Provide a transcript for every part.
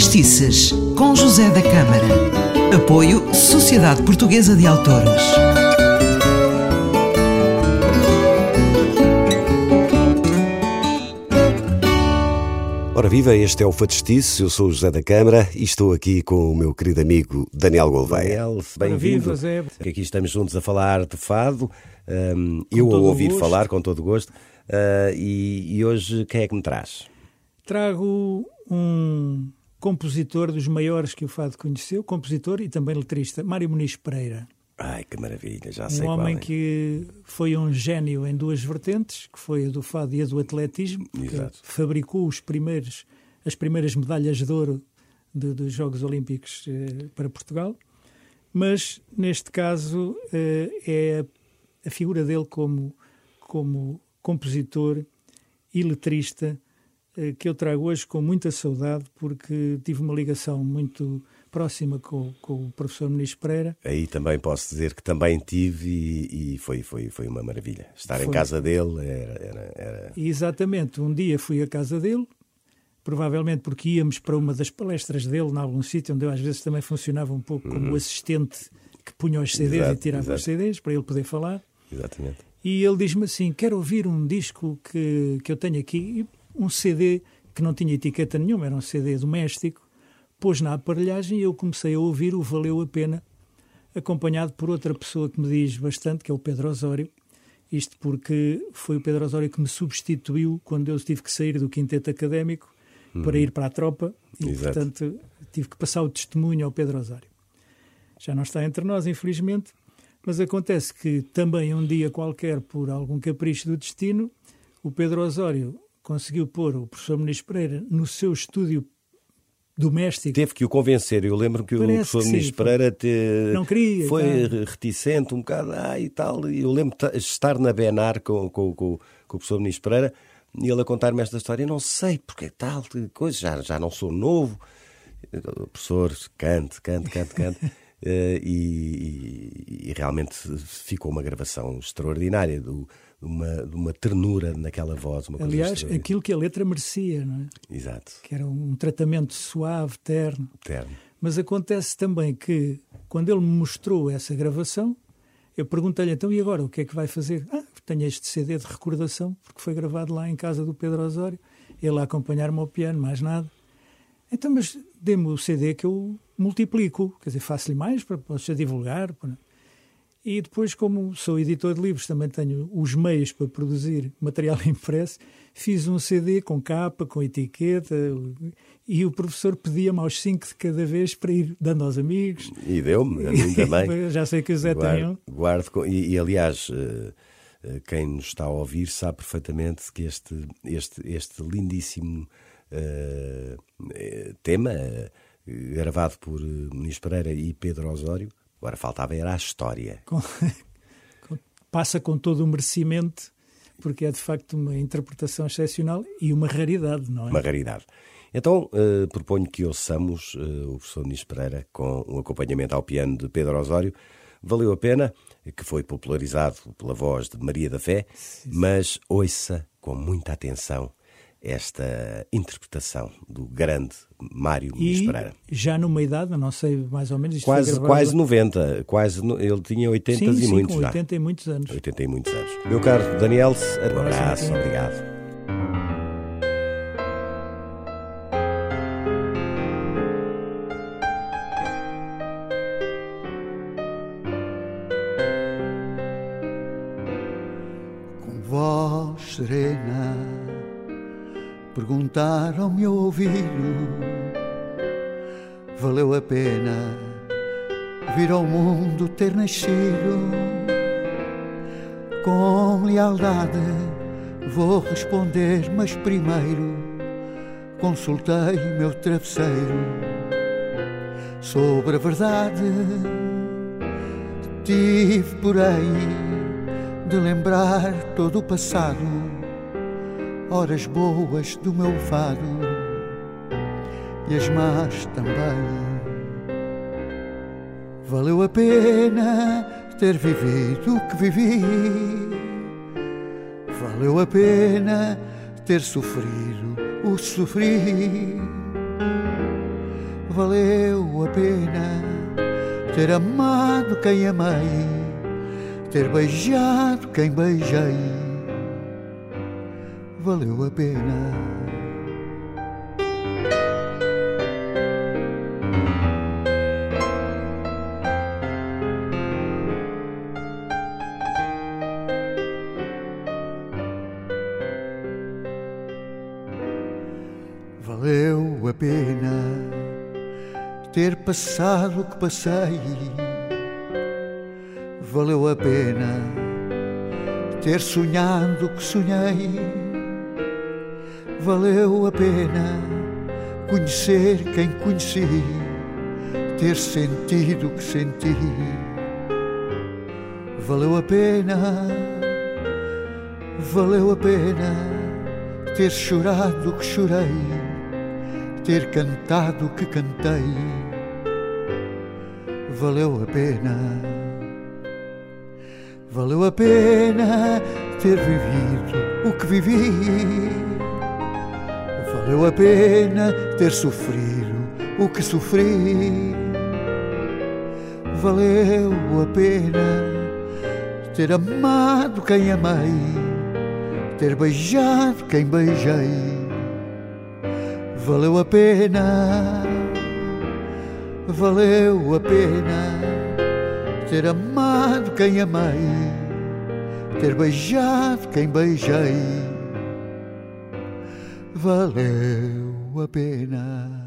Factistices, com José da Câmara. Apoio Sociedade Portuguesa de Autores. Ora viva, este é o Fatistice, eu sou o José da Câmara e estou aqui com o meu querido amigo Daniel Gouveia. Daniel, bem-vindo. Aqui estamos juntos a falar de fado, um, eu a ouvir falar com todo o gosto. Uh, e, e hoje quem é que me traz? Trago um compositor dos maiores que o Fado conheceu, compositor e também letrista, Mário Muniz Pereira. Ai, que maravilha, já um sei Um homem qual, que foi um gênio em duas vertentes, que foi a do fado e a do atletismo, que fabricou os primeiros, as primeiras medalhas de ouro de- dos Jogos Olímpicos eh, para Portugal. Mas, neste caso, eh, é a, figura dele como, como compositor e letrista que eu trago hoje com muita saudade, porque tive uma ligação muito próxima com, com o professor Muniz Pereira. Aí também posso dizer que também tive e, e foi, foi, foi uma maravilha. Estar em Foi. casa dele era. era, era- exatamente, um dia fui à casa dele, provavelmente porque íamos para uma das palestras dele, em algum sítio onde eu às vezes também funcionava um pouco como o assistente que punha os CDs Uhum. Exato, e tirava os exato. CDs para ele poder falar. Exatamente. E ele diz-me assim: Quero ouvir um disco que, que eu tenho aqui, E um CD que não tinha etiqueta nenhuma, era um CD doméstico. Pôs na aparelhagem e eu comecei a ouvir o Valeu a Pena, acompanhado por outra pessoa que me diz bastante, que é o Pedro Osório. Isto porque foi o Pedro Osório que me substituiu quando eu tive que sair do quinteto académico para ir para a tropa e, Uhum. Exato. portanto, tive que passar o testemunho ao Pedro Osório. Já não está entre nós, infelizmente, mas acontece que também um dia qualquer, por algum capricho do destino, o Pedro Osório conseguiu pôr o professor Muniz Pereira no seu estúdio doméstico. Teve que o convencer. Eu lembro que o Parece professor que foi. Pereira te- Não queria, foi reticente um bocado ah, e tal. Eu lembro de estar na Benar com, com, com, com o professor Ministro Pereira e ele a contar-me esta história. Eu não sei porque é tal coisa, já, já não sou novo. O professor, cante, cante, cante, cante. Eh, e, e- realmente ficou uma gravação extraordinária do- de, uma, de uma ternura naquela voz. Uma Aliás, aquilo que a letra merecia, não é? Exato, que era um tratamento suave, terno. terno. Mas acontece também que, quando ele me mostrou essa gravação, eu perguntei-lhe então, e agora, o que é que vai fazer? Ah, tenho este CD de recordação, porque foi gravado lá em casa do Pedro Osório, ele a acompanhar-me ao piano, mais nada. Então, mas dê-me o CD que eu multiplico, quer dizer, faço-lhe mais para possa divulgar. para- E depois, como sou editor de livros, também tenho os meios para produzir material impresso, fiz um CD com capa, com etiqueta, e o professor pedia-me aos cinco de cada vez para ir dando aos amigos. E deu-me, a mim também. Já sei que o Zé tem um. Guardo, guardo com- e, e, aliás, eh, eh, quem nos está a ouvir sabe perfeitamente que este, este, este lindíssimo eh, tema, eh, gravado por eh, Muniz Pereira e Pedro Osório, agora faltava era a história. com- com- passa com todo o merecimento, porque é de facto uma interpretação excepcional e uma raridade, não é? Uma raridade. Então, eh, proponho que ouçamos o professor Muniz Pereira com um acompanhamento ao piano de Pedro Osório. Valeu a pena, que foi popularizado pela voz de Maria da Fé, mas ouça com muita atenção esta interpretação do grande Mário Muniz E Pereira. já numa idade, não sei mais ou menos, Quase, gravado- quase 90, quase, ele tinha 80 sim, e sim, muitos com já. 80 e muitos anos. 80 e muitos anos. Meu caro Daniel, um abraço, sim. obrigado. com voz serena perguntar ao meu ouvido valeu a pena vir ao mundo ter nascido? Com lealdade vou responder mas primeiro consultei meu travesseiro sobre a verdade. Tive porém de lembrar todo o passado, horas boas do meu fado e as más também. Valeu a pena ter vivido o que vivi, valeu a pena ter sofrido o que sofri. valeu a pena ter amado quem amei, ter beijado quem beijei, valeu a pena. valeu a pena ter passado o que passei. Valeu a pena ter sonhado o que sonhei. Valeu a pena conhecer quem conheci, ter sentido o que senti. Valeu a pena, valeu a pena ter chorado o que chorei ter cantado o que cantei valeu a pena. Valeu a pena ter vivido o que vivi. Valeu a pena ter sofrido o que sofri. Valeu a pena ter amado quem amei, ter beijado quem beijei valeu a pena, valeu a pena ter amado quem amei, ter beijado quem beijei, valeu a pena.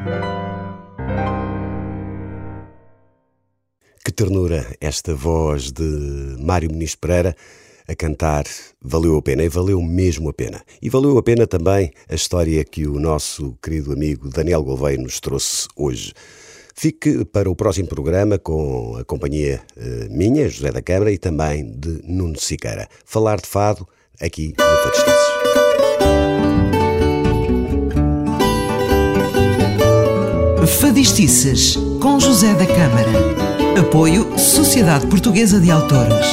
Que ternura esta voz de Mário Muniz Pereira a cantar valeu a pena e valeu mesmo a pena. E valeu a pena também a história que o nosso querido amigo Daniel Gouveia nos trouxe hoje. Fique para o próximo programa com a companhia eh, minha, José da Câmara, e também de Nuno Siqueira. Falar de fado aqui no Fadistices. Fadistices, com José da Câmara. Apoio Sociedade Portuguesa de Autores.